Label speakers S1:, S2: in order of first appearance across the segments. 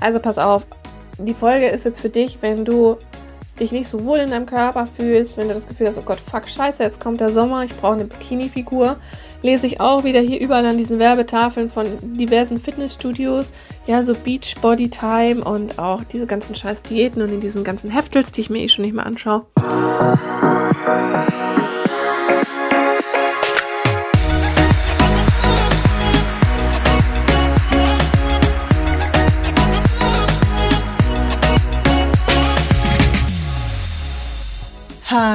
S1: Also pass auf, die Folge ist jetzt für dich, wenn du dich nicht so wohl in deinem Körper fühlst, wenn du das Gefühl hast, oh Gott, fuck, scheiße, jetzt kommt der Sommer, ich brauche eine Bikini-Figur, lese ich auch wieder hier überall an diesen Werbetafeln von diversen Fitnessstudios, ja, so Beach Body Time und auch diese ganzen scheiß Diäten und in diesen ganzen Heftels, die ich mir eh schon nicht mehr anschaue.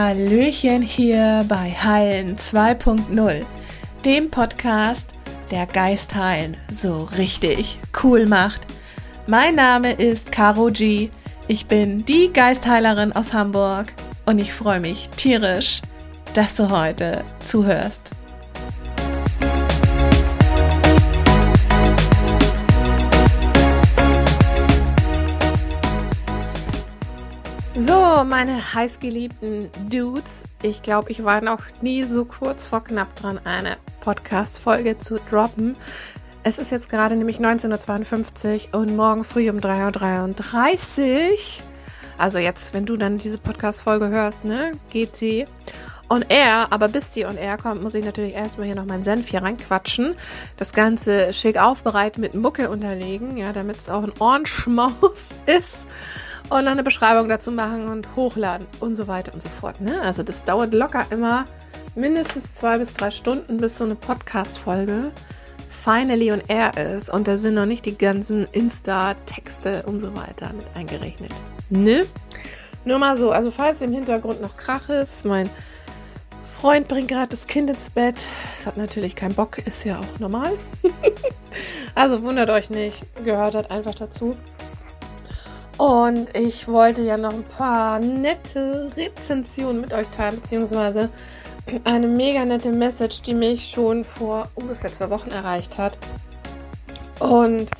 S1: Hallöchen hier bei Heilen 2.0, dem Podcast, der Geist heilen so richtig cool macht. Mein Name ist Caro G. Ich bin die Geistheilerin aus Hamburg und ich freue mich tierisch, dass du heute zuhörst. So, meine heißgeliebten Dudes, ich glaube, ich war noch nie so kurz vor knapp dran, eine Podcast-Folge zu droppen. Es ist jetzt gerade nämlich 19.52 Uhr und morgen früh um 3.33 Uhr. Also jetzt, wenn du dann diese Podcast-Folge hörst, ne, geht sie on air. Aber bis die on air kommt, muss ich natürlich erstmal hier noch meinen Senf hier reinquatschen. Das Ganze schick aufbereiten mit Mucke unterlegen, ja, damit es auch ein Ohrenschmaus ist und noch eine Beschreibung dazu machen und hochladen und so weiter und so fort. Ne? Also das dauert locker immer mindestens zwei bis drei Stunden, bis so eine Podcast-Folge finally on air ist und da sind noch nicht die ganzen Insta-Texte und so weiter mit eingerechnet. Ne? Nur mal so, also falls im Hintergrund noch Krach ist, mein Freund bringt gerade das Kind ins Bett. Es hat natürlich keinen Bock, ist ja auch normal. also wundert euch nicht, gehört halt einfach dazu. Und ich wollte ja noch ein paar nette Rezensionen mit euch teilen, beziehungsweise eine mega nette Message, die mich schon vor ungefähr zwei Wochen erreicht hat. Und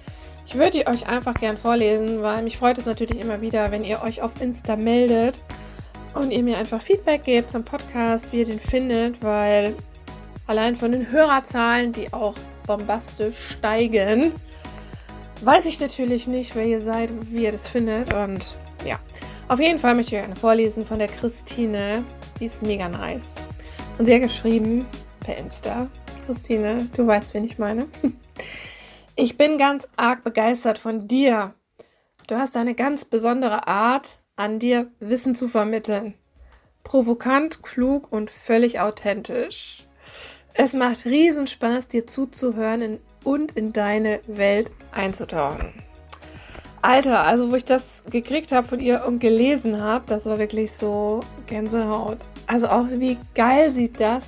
S1: ich würde die euch einfach gern vorlesen, weil mich freut es natürlich immer wieder, wenn ihr euch auf Insta meldet und ihr mir einfach Feedback gebt zum Podcast, wie ihr den findet, weil allein von den Hörerzahlen, die auch bombastisch steigen, weiß ich natürlich nicht, wer ihr seid, wie ihr das findet. Und ja, auf jeden Fall möchte ich euch eine vorlesen von der Christine. Die ist mega nice. Und sie hat geschrieben per Insta. Christine, du weißt, wen ich meine. Ich bin ganz arg begeistert von dir. Du hast eine ganz besondere Art, an dir Wissen zu vermitteln. Provokant, klug und völlig authentisch. Es macht Riesenspaß, dir zuzuhören in und in deine Welt einzutauchen. Alter, also wo ich das gekriegt habe von ihr und gelesen habe, das war wirklich so Gänsehaut. Also auch wie geil sie das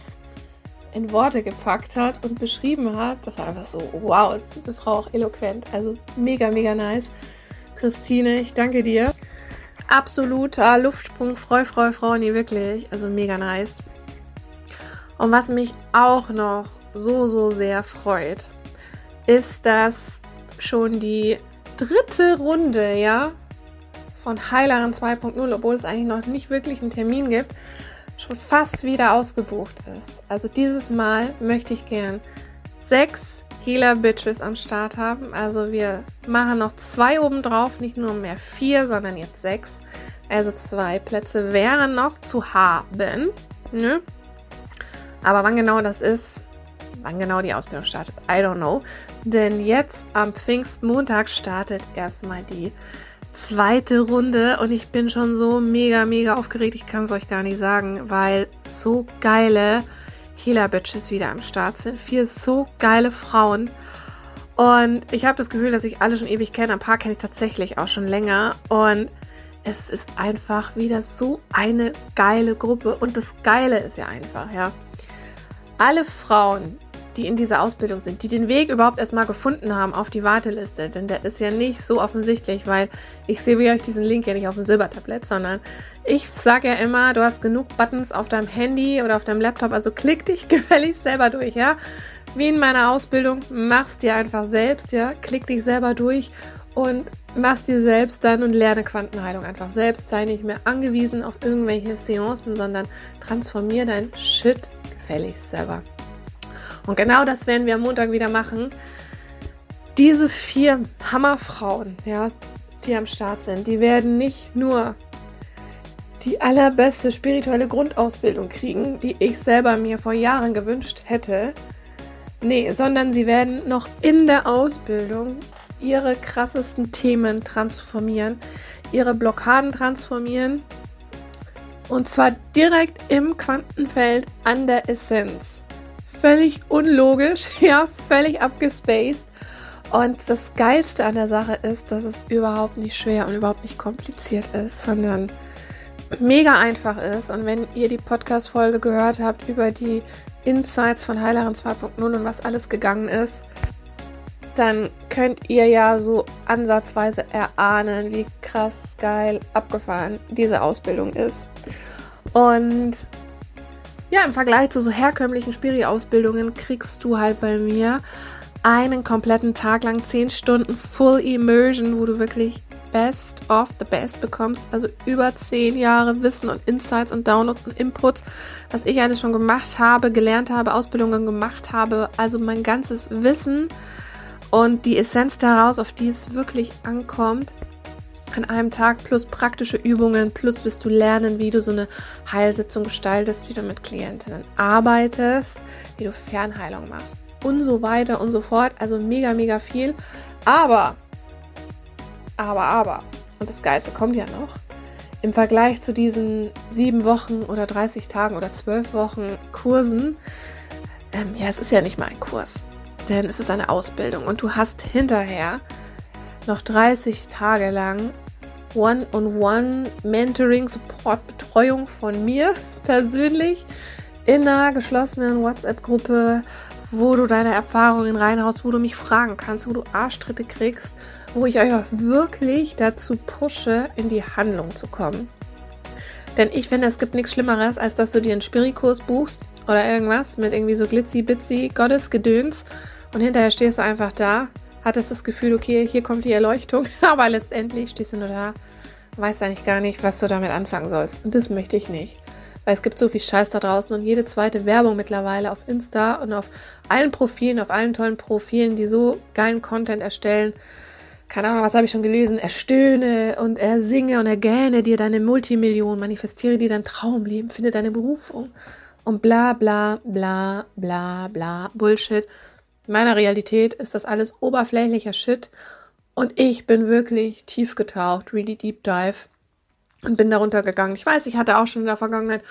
S1: in Worte gepackt hat und beschrieben hat. Das war einfach so, wow, ist diese Frau auch eloquent. Also mega, mega nice. Christine, ich danke dir. Absoluter Luftsprung, freu, freu, nee, wirklich. Also mega nice. Und was mich auch noch so, so sehr freut, ist das schon die dritte Runde, ja, von Heileren 2.0, obwohl es eigentlich noch nicht wirklich einen Termin gibt, schon fast wieder ausgebucht ist. Also dieses Mal möchte ich gern sechs Healer Bitches am Start haben. Also wir machen noch zwei oben drauf, nicht nur mehr vier, sondern jetzt sechs. Also zwei Plätze wären noch zu haben. Ne? Aber wann genau das ist, wann genau die Ausbildung startet, I don't know. Denn jetzt am Pfingstmontag startet erstmal die zweite Runde und ich bin schon so mega, mega aufgeregt. Ich kann es euch gar nicht sagen, weil so geile Healer Bitches wieder am Start sind. Vier so geile Frauen. Und ich habe das Gefühl, dass ich alle schon ewig kenne. Ein paar kenne ich tatsächlich auch schon länger. Und es ist einfach wieder so eine geile Gruppe. Und das Geile ist ja einfach, ja. Alle Frauen, die in dieser Ausbildung sind, die den Weg überhaupt erstmal gefunden haben auf die Warteliste. Denn der ist ja nicht so offensichtlich, weil ich sehe wie euch diesen Link ja nicht auf dem Silbertablett, sondern ich sage ja immer, du hast genug Buttons auf deinem Handy oder auf deinem Laptop, also klick dich gefälligst selber durch, ja. Wie in meiner Ausbildung, mach's dir einfach selbst, ja. Klick dich selber durch und mach's dir selbst dann und lerne Quantenheilung einfach selbst. Sei nicht mehr angewiesen auf irgendwelche Seancen, sondern transformier dein Shit gefälligst selber. Und genau das werden wir am Montag wieder machen. diese vier Hammerfrauen, ja, die am Start sind, die werden nicht nur die allerbeste spirituelle Grundausbildung kriegen, die ich selber mir vor Jahren gewünscht hätte. Nee, sondern sie werden noch in der Ausbildung ihre krassesten Themen transformieren, ihre Blockaden transformieren. Und zwar direkt im Quantenfeld an der Essenz. Völlig unlogisch, ja, völlig abgespaced. Und das Geilste an der Sache ist, dass es überhaupt nicht schwer und überhaupt nicht kompliziert ist, sondern mega einfach ist. Und wenn ihr die Podcast-Folge gehört habt über die Insights von Heilerin 2.0 und was alles gegangen ist, dann könnt ihr ja so ansatzweise erahnen, wie krass geil abgefahren diese Ausbildung ist. Und ja, im Vergleich zu so herkömmlichen Spiri-Ausbildungen kriegst du halt bei mir einen kompletten Tag lang, zehn Stunden Full Immersion, wo du wirklich Best of the Best bekommst. Also über zehn Jahre Wissen und Insights und Downloads und Inputs, was ich alles schon gemacht habe, gelernt habe, Ausbildungen gemacht habe. Also mein ganzes Wissen und die Essenz daraus, auf die es wirklich ankommt. An einem Tag plus praktische Übungen, plus wirst du lernen, wie du so eine Heilsitzung gestaltest, wie du mit Klientinnen arbeitest, wie du Fernheilung machst und so weiter und so fort. Also mega, mega viel. Aber, aber, aber, und das Geiste kommt ja noch, im Vergleich zu diesen sieben Wochen oder 30 Tagen oder zwölf Wochen Kursen, ähm, ja, es ist ja nicht mal ein Kurs, denn es ist eine Ausbildung und du hast hinterher noch 30 Tage lang One-on-One Mentoring, Support, Betreuung von mir persönlich in einer geschlossenen WhatsApp-Gruppe wo du deine Erfahrungen reinhaust, wo du mich fragen kannst, wo du Arschtritte kriegst, wo ich euch auch wirklich dazu pushe, in die Handlung zu kommen. Denn ich finde, es gibt nichts Schlimmeres, als dass du dir einen Spirikurs buchst oder irgendwas mit irgendwie so glitzy-bitzy Gottesgedöns und hinterher stehst du einfach da, hattest das Gefühl, okay, hier kommt die Erleuchtung, aber letztendlich stehst du nur da, weißt eigentlich gar nicht, was du damit anfangen sollst. Und das möchte ich nicht weil es gibt so viel Scheiß da draußen und jede zweite Werbung mittlerweile auf Insta und auf allen Profilen, auf allen tollen Profilen, die so geilen Content erstellen. Keine Ahnung, was habe ich schon gelesen? Erstöhne und ersinge und ergähne dir deine Multimillion, manifestiere dir dein Traumleben, finde deine Berufung und bla bla bla bla bla Bullshit. In meiner Realität ist das alles oberflächlicher Shit und ich bin wirklich tief getaucht, really deep dive und bin darunter gegangen. Ich weiß, ich hatte auch schon in der Vergangenheit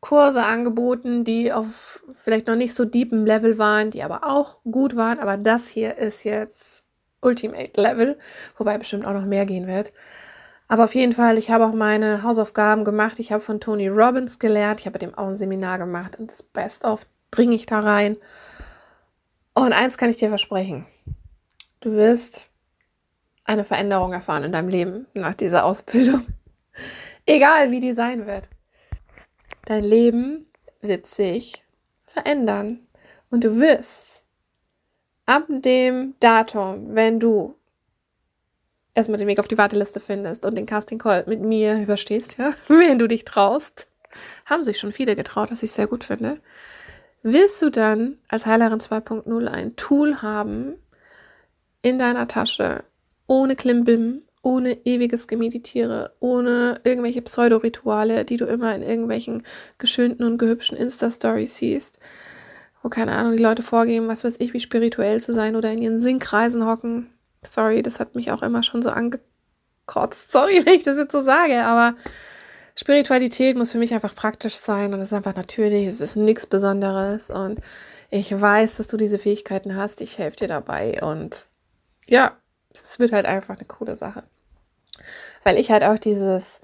S1: Kurse angeboten, die auf vielleicht noch nicht so deepem Level waren, die aber auch gut waren. Aber das hier ist jetzt Ultimate Level, wobei bestimmt auch noch mehr gehen wird. Aber auf jeden Fall, ich habe auch meine Hausaufgaben gemacht. Ich habe von Tony Robbins gelernt. Ich habe dem auch ein Seminar gemacht und das Best of bringe ich da rein. Und eins kann ich dir versprechen. Du wirst eine Veränderung erfahren in deinem Leben nach dieser Ausbildung. Egal, wie die sein wird. Dein Leben wird sich verändern. Und du wirst ab dem Datum, wenn du erstmal den Weg auf die Warteliste findest und den Casting Call mit mir überstehst, ja, wenn du dich traust, haben sich schon viele getraut, was ich sehr gut finde, wirst du dann als Heilerin 2.0 ein Tool haben in deiner Tasche, ohne Klimbim, ohne ewiges Gemeditiere, ohne irgendwelche Pseudorituale, die du immer in irgendwelchen geschönten und gehübschen Insta-Stories siehst, wo keine Ahnung, die Leute vorgeben, was weiß ich, wie spirituell zu sein oder in ihren Sinnkreisen hocken. Sorry, das hat mich auch immer schon so angekotzt. Sorry, wenn ich das jetzt so sage, aber Spiritualität muss für mich einfach praktisch sein und es ist einfach natürlich, es ist nichts Besonderes und ich weiß, dass du diese Fähigkeiten hast, ich helfe dir dabei und ja, es wird halt einfach eine coole Sache. Weil ich halt auch dieses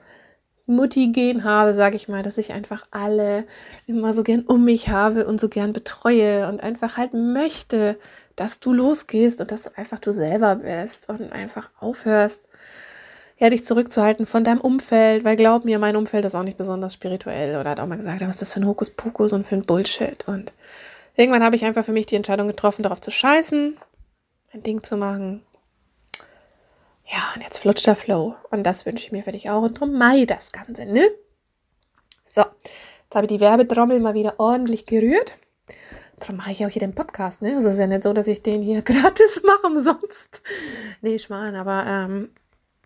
S1: Mutti-Gen habe, sage ich mal, dass ich einfach alle immer so gern um mich habe und so gern betreue und einfach halt möchte, dass du losgehst und dass du einfach du selber bist und einfach aufhörst, ja, dich zurückzuhalten von deinem Umfeld, weil glaub mir, mein Umfeld ist auch nicht besonders spirituell oder hat auch mal gesagt, was ist das für ein Hokuspokus und für ein Bullshit und irgendwann habe ich einfach für mich die Entscheidung getroffen, darauf zu scheißen, ein Ding zu machen ja, und jetzt flutscht der Flow. Und das wünsche ich mir für dich auch. Und drum mai das Ganze, ne? So, jetzt habe ich die Werbetrommel mal wieder ordentlich gerührt. darum mache ich auch hier den Podcast, ne? Also es ist ja nicht so, dass ich den hier gratis mache umsonst. Nee, meine, aber ähm,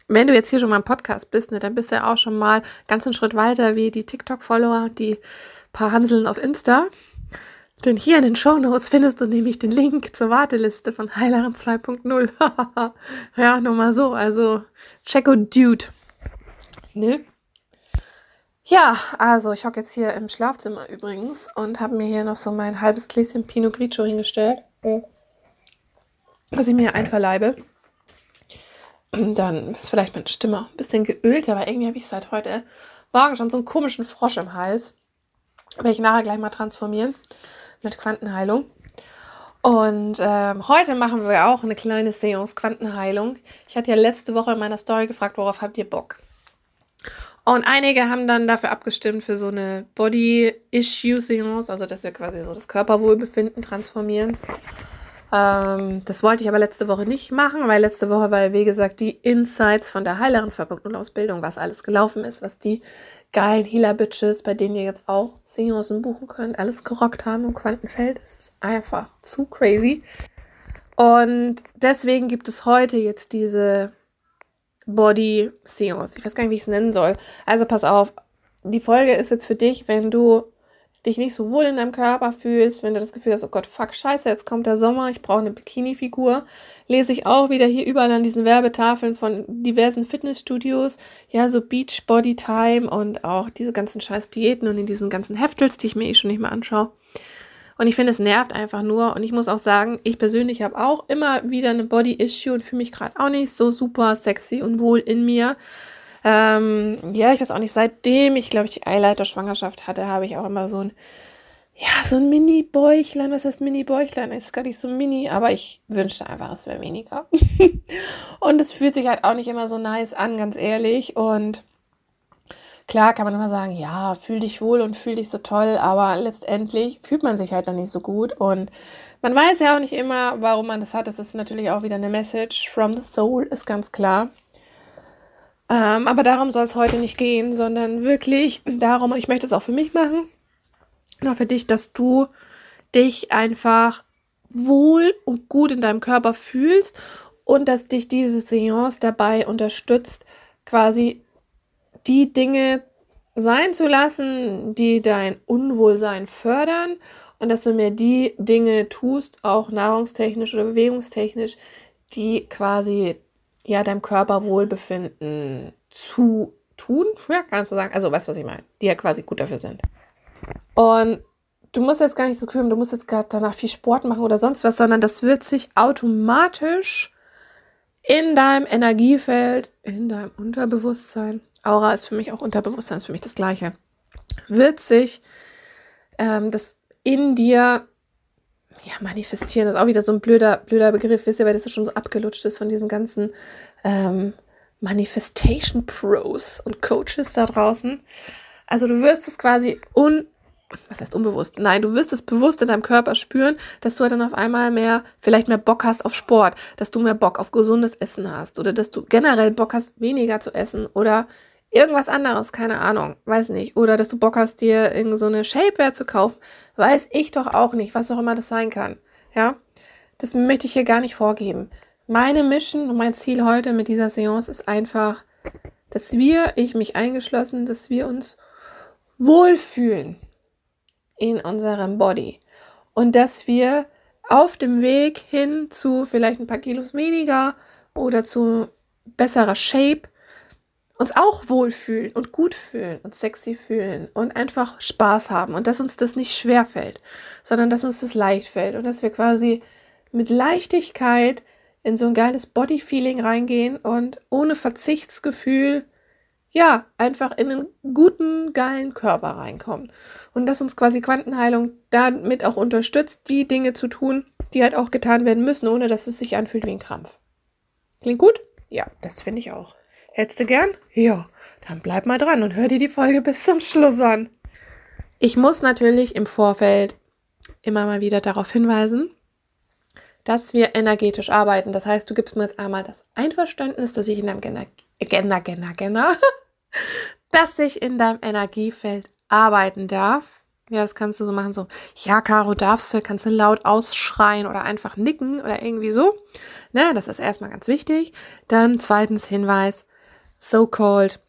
S1: wenn du jetzt hier schon mal im Podcast bist, ne, dann bist du ja auch schon mal ganz einen Schritt weiter wie die TikTok-Follower und die paar Hanseln auf Insta. Denn hier in den Show Notes findest du nämlich den Link zur Warteliste von Heileren 2.0. ja, nur mal so. Also, checko Dude. Ne? Ja, also ich hocke jetzt hier im Schlafzimmer übrigens und habe mir hier noch so mein halbes Gläschen Pinot Grigio hingestellt, was ich mir einverleibe. Dann ist vielleicht meine Stimme ein bisschen geölt, aber irgendwie habe ich seit heute Morgen schon so einen komischen Frosch im Hals. Werde ich nachher gleich mal transformieren mit Quantenheilung. Und ähm, heute machen wir auch eine kleine Seance Quantenheilung. Ich hatte ja letzte Woche in meiner Story gefragt, worauf habt ihr Bock? Und einige haben dann dafür abgestimmt für so eine Body-Issue-Seance, also dass wir quasi so das Körperwohlbefinden transformieren. Ähm, das wollte ich aber letzte Woche nicht machen, weil letzte Woche war, wie gesagt, die Insights von der Heilerin 2.0 Ausbildung, was alles gelaufen ist, was die geilen Healer-Bitches, bei denen ihr jetzt auch Seancen buchen könnt, alles gerockt haben im Quantenfeld. Es ist einfach zu crazy. Und deswegen gibt es heute jetzt diese Body Seance. Ich weiß gar nicht, wie ich es nennen soll. Also pass auf, die Folge ist jetzt für dich, wenn du dich nicht so wohl in deinem Körper fühlst, wenn du das Gefühl hast, oh Gott, fuck, scheiße, jetzt kommt der Sommer, ich brauche eine Bikini-Figur, lese ich auch wieder hier überall an diesen Werbetafeln von diversen Fitnessstudios, ja, so Beach Body Time und auch diese ganzen scheiß Diäten und in diesen ganzen Heftels, die ich mir eh schon nicht mehr anschaue. Und ich finde, es nervt einfach nur. Und ich muss auch sagen, ich persönlich habe auch immer wieder eine Body-Issue und fühle mich gerade auch nicht so super sexy und wohl in mir. Ähm, ja, ich weiß auch nicht, seitdem ich, glaube ich, die Eileiter-Schwangerschaft hatte, habe ich auch immer so ein, ja, so ein Mini-Bäuchlein. Was heißt Mini-Bäuchlein? Ist gar nicht so mini, aber ich wünschte einfach, es wäre weniger. und es fühlt sich halt auch nicht immer so nice an, ganz ehrlich. Und klar kann man immer sagen, ja, fühl dich wohl und fühl dich so toll, aber letztendlich fühlt man sich halt dann nicht so gut. Und man weiß ja auch nicht immer, warum man das hat. Das ist natürlich auch wieder eine Message from the soul, ist ganz klar. Ähm, aber darum soll es heute nicht gehen, sondern wirklich darum, und ich möchte es auch für mich machen, auch für dich, dass du dich einfach wohl und gut in deinem Körper fühlst und dass dich diese Seance dabei unterstützt, quasi die Dinge sein zu lassen, die dein Unwohlsein fördern und dass du mir die Dinge tust, auch nahrungstechnisch oder bewegungstechnisch, die quasi ja, deinem Körperwohlbefinden zu tun. Ja, kannst du sagen. Also, weißt du, was ich meine? Die ja quasi gut dafür sind. Und du musst jetzt gar nicht so kümmern, du musst jetzt gerade danach viel Sport machen oder sonst was, sondern das wird sich automatisch in deinem Energiefeld, in deinem Unterbewusstsein, Aura ist für mich auch Unterbewusstsein, ist für mich das Gleiche, wird sich ähm, das in dir ja, manifestieren ist auch wieder so ein blöder, blöder Begriff, wisst ihr, weil das schon so abgelutscht ist von diesen ganzen ähm, Manifestation Pros und Coaches da draußen. Also du wirst es quasi un, was heißt unbewusst? Nein, du wirst es bewusst in deinem Körper spüren, dass du dann auf einmal mehr, vielleicht mehr Bock hast auf Sport, dass du mehr Bock auf gesundes Essen hast oder dass du generell Bock hast, weniger zu essen oder irgendwas anderes, keine Ahnung, weiß nicht. Oder dass du Bock hast, dir irgend so eine Shapewear zu kaufen, weiß ich doch auch nicht, was auch immer das sein kann. Ja, das möchte ich hier gar nicht vorgeben. Meine Mission und mein Ziel heute mit dieser Seance ist einfach, dass wir, ich mich eingeschlossen, dass wir uns wohlfühlen in unserem Body und dass wir auf dem Weg hin zu vielleicht ein paar Kilos weniger oder zu besserer Shape uns auch wohlfühlen und gut fühlen und sexy fühlen und einfach Spaß haben und dass uns das nicht schwer fällt, sondern dass uns das leicht fällt und dass wir quasi mit Leichtigkeit in so ein geiles Body-Feeling reingehen und ohne Verzichtsgefühl, ja, einfach in einen guten, geilen Körper reinkommen. Und dass uns quasi Quantenheilung damit auch unterstützt, die Dinge zu tun, die halt auch getan werden müssen, ohne dass es sich anfühlt wie ein Krampf. Klingt gut? Ja, das finde ich auch. Hättest du gern? Ja, dann bleib mal dran und hör dir die Folge bis zum Schluss an. Ich muss natürlich im Vorfeld immer mal wieder darauf hinweisen, dass wir energetisch arbeiten. Das heißt, du gibst mir jetzt einmal das Einverständnis, dass ich in deinem Genner, Genner, Genner, Genner, dass ich in deinem Energiefeld arbeiten darf. Ja, das kannst du so machen, so, ja, Caro, darfst du, kannst du laut ausschreien oder einfach nicken oder irgendwie so. Ne, das ist erstmal ganz wichtig. Dann zweitens Hinweis, so-called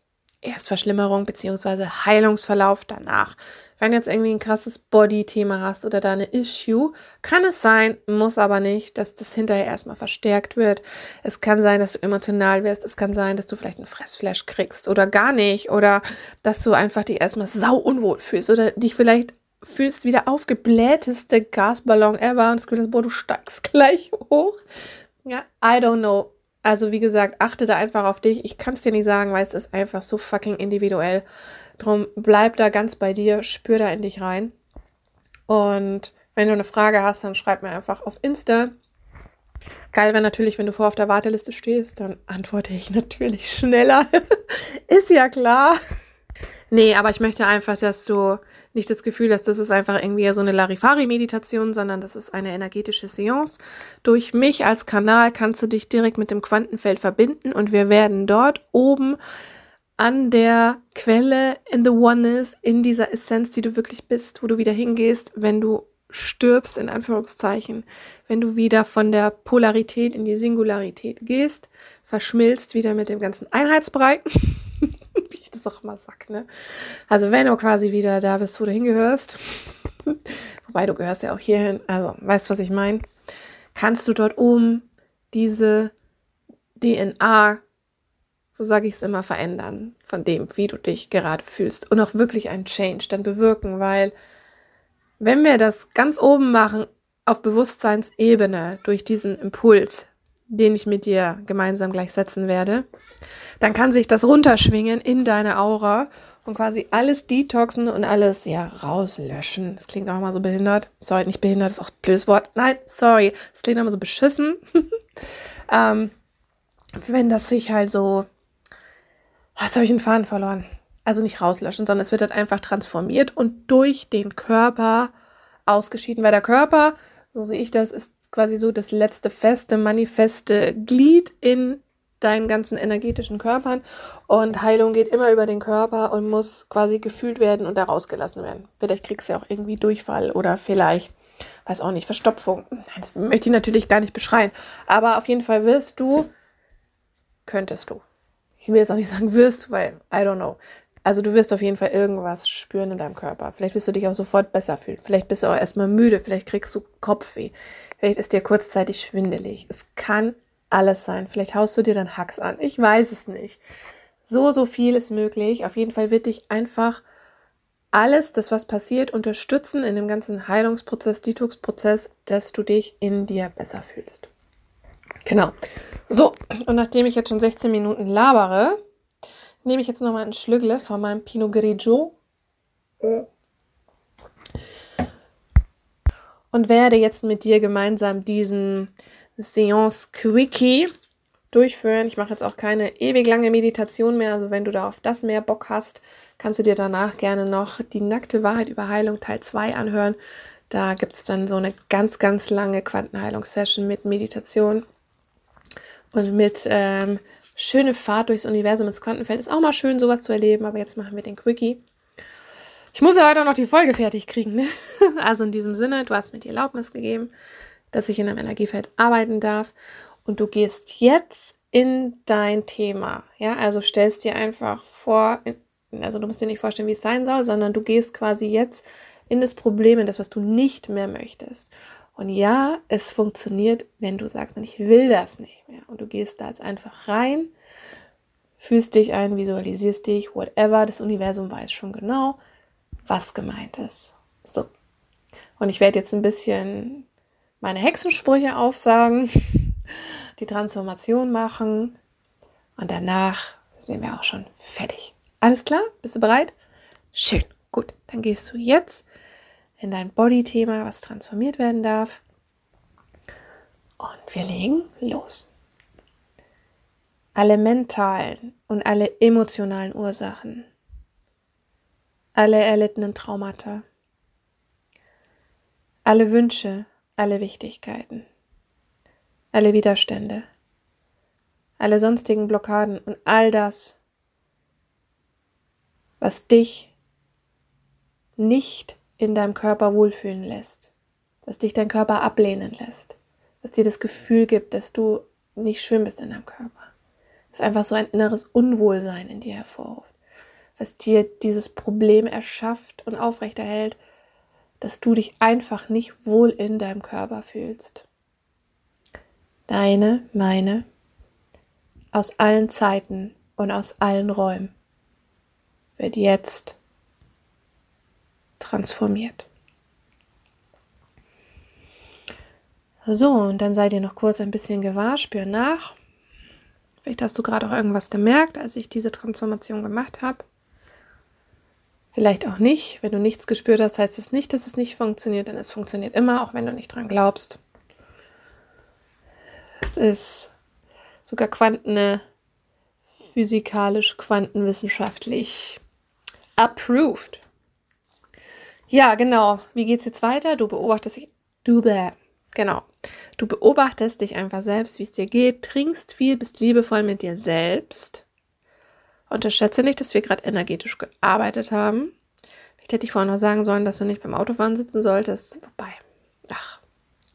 S1: Erstverschlimmerung beziehungsweise Heilungsverlauf danach. Wenn jetzt irgendwie ein krasses Body-Thema hast oder da eine Issue, kann es sein, muss aber nicht, dass das hinterher erstmal verstärkt wird. Es kann sein, dass du emotional wirst. Es kann sein, dass du vielleicht einen Fressflash kriegst oder gar nicht. Oder dass du einfach dich erstmal sau unwohl fühlst oder dich vielleicht fühlst wie der aufgeblähteste Gasballon ever und das Gefühl hast, boah, du steigst gleich hoch. Ja, I don't know. Also wie gesagt, achte da einfach auf dich. Ich kann es dir nicht sagen, weil es ist einfach so fucking individuell. Drum bleib da ganz bei dir, spür da in dich rein. Und wenn du eine Frage hast, dann schreib mir einfach auf Insta. Geil wäre natürlich, wenn du vor auf der Warteliste stehst, dann antworte ich natürlich schneller. ist ja klar. Nee, aber ich möchte einfach, dass du nicht das Gefühl hast, das ist einfach irgendwie so eine Larifari-Meditation, sondern das ist eine energetische Seance. Durch mich als Kanal kannst du dich direkt mit dem Quantenfeld verbinden und wir werden dort oben an der Quelle in the Oneness, in dieser Essenz, die du wirklich bist, wo du wieder hingehst, wenn du stirbst, in Anführungszeichen, wenn du wieder von der Polarität in die Singularität gehst, verschmilzt wieder mit dem ganzen Einheitsbrei, wie ich das auch immer sag, ne? Also wenn du quasi wieder da bist, wo du hingehörst, wobei du gehörst ja auch hierhin, also weißt was ich meine, kannst du dort oben diese DNA so sage ich es immer, verändern von dem, wie du dich gerade fühlst und auch wirklich einen Change dann bewirken, weil wenn wir das ganz oben machen auf Bewusstseinsebene durch diesen Impuls, den ich mit dir gemeinsam gleich setzen werde, dann kann sich das runterschwingen in deine Aura und quasi alles detoxen und alles ja rauslöschen. Das klingt auch mal so behindert. Sorry, nicht behindert, ist auch ein blödes Wort. Nein, sorry, das klingt immer so beschissen. ähm, wenn das sich halt so Jetzt habe ich einen Faden verloren. Also nicht rauslöschen, sondern es wird halt einfach transformiert und durch den Körper ausgeschieden. Weil der Körper, so sehe ich das, ist quasi so das letzte feste, manifeste Glied in deinen ganzen energetischen Körpern. Und Heilung geht immer über den Körper und muss quasi gefühlt werden und da rausgelassen werden. Vielleicht kriegst du ja auch irgendwie Durchfall oder vielleicht, weiß auch nicht, Verstopfung. Das möchte ich natürlich gar nicht beschreien. Aber auf jeden Fall wirst du, könntest du ich will jetzt auch nicht sagen wirst, weil I don't know. Also du wirst auf jeden Fall irgendwas spüren in deinem Körper. Vielleicht wirst du dich auch sofort besser fühlen. Vielleicht bist du auch erstmal müde. Vielleicht kriegst du Kopfweh. Vielleicht ist dir kurzzeitig schwindelig. Es kann alles sein. Vielleicht haust du dir dann Hacks an. Ich weiß es nicht. So, so viel ist möglich. Auf jeden Fall wird dich einfach alles, das was passiert, unterstützen in dem ganzen Heilungsprozess, Detox-Prozess, dass du dich in dir besser fühlst. Genau. So, und nachdem ich jetzt schon 16 Minuten labere, nehme ich jetzt nochmal ein Schlückle von meinem Pinot Grigio. Und werde jetzt mit dir gemeinsam diesen Seance Quickie durchführen. Ich mache jetzt auch keine ewig lange Meditation mehr. Also wenn du da auf das mehr Bock hast, kannst du dir danach gerne noch die nackte Wahrheit über Heilung Teil 2 anhören. Da gibt es dann so eine ganz, ganz lange Quantenheilungssession mit Meditation und mit ähm, schöne Fahrt durchs Universum ins Quantenfeld. Ist auch mal schön, sowas zu erleben, aber jetzt machen wir den Quickie. Ich muss ja heute noch die Folge fertig kriegen. Ne? Also in diesem Sinne, du hast mir die Erlaubnis gegeben, dass ich in einem Energiefeld arbeiten darf. Und du gehst jetzt in dein Thema. Ja, also stellst dir einfach vor, also du musst dir nicht vorstellen, wie es sein soll, sondern du gehst quasi jetzt in das Problem, in das, was du nicht mehr möchtest. Und ja, es funktioniert, wenn du sagst, ich will das nicht mehr. Und du gehst da jetzt einfach rein, fühlst dich ein, visualisierst dich, whatever. Das Universum weiß schon genau, was gemeint ist. So. Und ich werde jetzt ein bisschen meine Hexensprüche aufsagen, die Transformation machen und danach sind wir auch schon fertig. Alles klar? Bist du bereit? Schön. Gut, dann gehst du jetzt in dein Body-Thema, was transformiert werden darf. Und wir legen los. Alle mentalen und alle emotionalen Ursachen, alle erlittenen Traumata, alle Wünsche, alle Wichtigkeiten, alle Widerstände, alle sonstigen Blockaden und all das, was dich nicht in deinem Körper wohlfühlen lässt, dass dich dein Körper ablehnen lässt, was dir das Gefühl gibt, dass du nicht schön bist in deinem Körper. Das einfach so ein inneres Unwohlsein in dir hervorruft, was dir dieses Problem erschafft und aufrechterhält, dass du dich einfach nicht wohl in deinem Körper fühlst. Deine, meine, aus allen Zeiten und aus allen Räumen wird jetzt transformiert. So, und dann seid ihr noch kurz ein bisschen gewahr, spür nach. Vielleicht hast du gerade auch irgendwas gemerkt, als ich diese Transformation gemacht habe. Vielleicht auch nicht. Wenn du nichts gespürt hast, heißt es nicht, dass es nicht funktioniert, denn es funktioniert immer, auch wenn du nicht dran glaubst. Es ist sogar quanten physikalisch, quantenwissenschaftlich approved. Ja, genau. Wie geht's jetzt weiter? Du beobachtest dich. Du bäh. Genau. Du beobachtest dich einfach selbst, wie es dir geht, trinkst viel, bist liebevoll mit dir selbst. Unterschätze nicht, dass wir gerade energetisch gearbeitet haben. Vielleicht hätte ich vorhin noch sagen sollen, dass du nicht beim Autofahren sitzen solltest. Wobei, ach,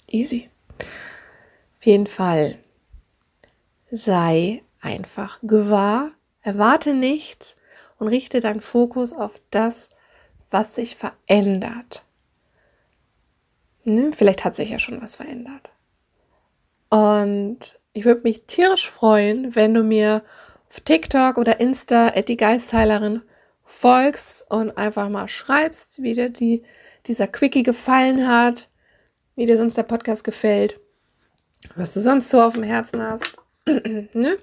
S1: easy. Auf jeden Fall sei einfach gewahr, erwarte nichts und richte deinen Fokus auf das, was sich verändert. Ne? Vielleicht hat sich ja schon was verändert. Und ich würde mich tierisch freuen, wenn du mir auf TikTok oder Insta at die Geistheilerin folgst und einfach mal schreibst, wie dir die, dieser Quickie gefallen hat, wie dir sonst der Podcast gefällt, was du sonst so auf dem Herzen hast. ne?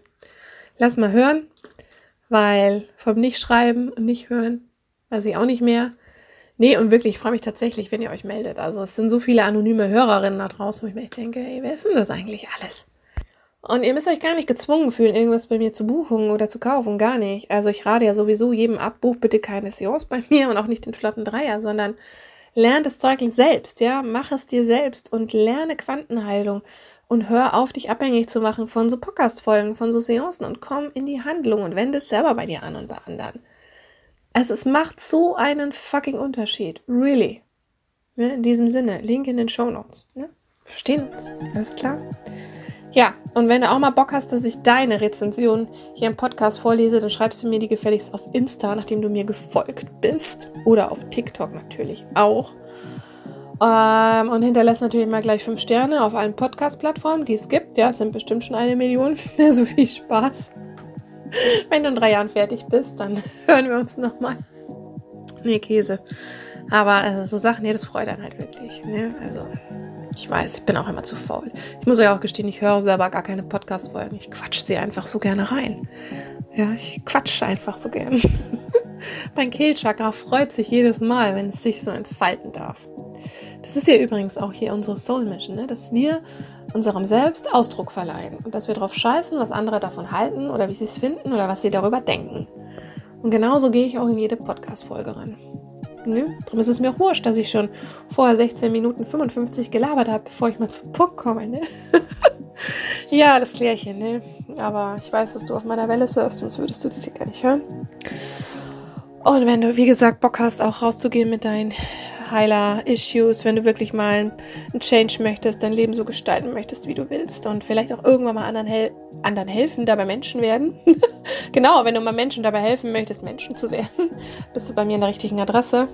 S1: Lass mal hören, weil vom Nicht-Schreiben und Nicht-Hören weiß ich auch nicht mehr. Nee, und wirklich, ich freue mich tatsächlich, wenn ihr euch meldet. Also es sind so viele anonyme Hörerinnen da draußen, wo ich mir denke, ey, wer ist denn das eigentlich alles? Und ihr müsst euch gar nicht gezwungen fühlen, irgendwas bei mir zu buchen oder zu kaufen, gar nicht. Also ich rate ja sowieso jedem ab, buch bitte keine Seance bei mir und auch nicht den flotten Dreier, sondern lern das Zeug selbst, ja, mach es dir selbst und lerne Quantenheilung und hör auf, dich abhängig zu machen von so Podcast-Folgen, von so Seancen und komm in die Handlung und wende es selber bei dir an und bei anderen. Also es macht so einen fucking Unterschied. Really. Ja, in diesem Sinne, Link in den Show Notes. Ne? Verstehen uns. Alles klar? Ja, und wenn du auch mal Bock hast, dass ich deine Rezension hier im Podcast vorlese, dann schreibst du mir die gefälligst auf Insta, nachdem du mir gefolgt bist. Oder auf TikTok natürlich auch. Ähm, und hinterlässt natürlich mal gleich fünf Sterne auf allen Podcast-Plattformen, die es gibt. Ja, es sind bestimmt schon eine Million. so viel Spaß. Wenn du in drei Jahren fertig bist, dann hören wir uns nochmal. Nee, Käse. Aber äh, so Sachen, nee, das freut einen halt wirklich. Ne? Also, ich weiß, ich bin auch immer zu faul. Ich muss euch auch gestehen, ich höre selber gar keine Podcast-Folgen. Ich quatsch sie einfach so gerne rein. Ja, ich quatsche einfach so gern. mein Kehlchakra freut sich jedes Mal, wenn es sich so entfalten darf. Das ist ja übrigens auch hier unsere Soul Mission, ne? dass wir unserem Selbst Ausdruck verleihen und dass wir darauf scheißen, was andere davon halten oder wie sie es finden oder was sie darüber denken. Und genauso gehe ich auch in jede Podcast-Folge ran. Nö, darum ist es mir auch wurscht, dass ich schon vorher 16 Minuten 55 gelabert habe, bevor ich mal zum Punkt komme. Ne? ja, das Klärchen, ne? Aber ich weiß, dass du auf meiner Welle surfst, sonst würdest du das hier gar nicht hören. Und wenn du, wie gesagt, Bock hast, auch rauszugehen mit deinen Heiler-Issues, wenn du wirklich mal einen Change möchtest, dein Leben so gestalten möchtest, wie du willst und vielleicht auch irgendwann mal anderen, hel anderen helfen, dabei Menschen werden. genau, wenn du mal Menschen dabei helfen möchtest, Menschen zu werden, bist du bei mir in der richtigen Adresse.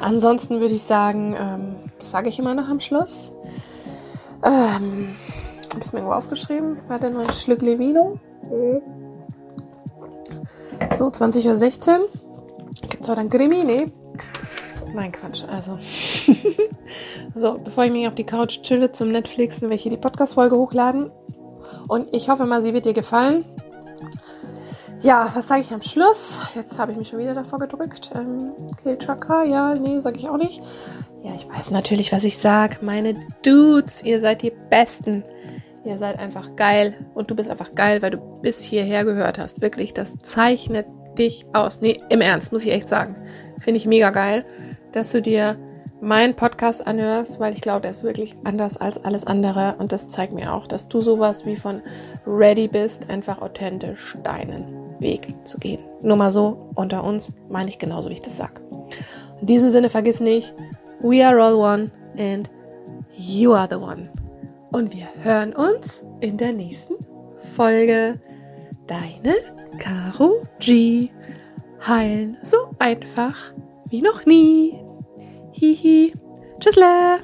S1: Ansonsten würde ich sagen, ähm, das sage ich immer noch am Schluss. Ähm, habe ich es mir irgendwo aufgeschrieben? Warte noch ein Schluck Levino. So, 20.16 Uhr. Gibt es heute ein Grimmi? Nein, Quatsch. Also. so, bevor ich mich auf die Couch chille zum Netflixen, werde ich hier die Podcast-Folge hochladen. Und ich hoffe mal, sie wird dir gefallen. Ja, was sage ich am Schluss? Jetzt habe ich mich schon wieder davor gedrückt. Ähm, Kehlchakra, ja, nee, sage ich auch nicht. Ja, ich weiß natürlich, was ich sage. Meine Dudes, ihr seid die Besten. Ihr seid einfach geil. Und du bist einfach geil, weil du bis hierher gehört hast. Wirklich, das zeichnet dich aus. Nee, im Ernst, muss ich echt sagen. Finde ich mega geil dass du dir meinen Podcast anhörst, weil ich glaube, der ist wirklich anders als alles andere und das zeigt mir auch, dass du sowas wie von ready bist, einfach authentisch deinen Weg zu gehen. Nur mal so unter uns meine ich genauso, wie ich das sag. In diesem Sinne vergiss nicht, we are all one and you are the one. Und wir hören uns in der nächsten Folge. Deine Caro G. Heilen so einfach wie noch nie. Hihi. Tschüssle.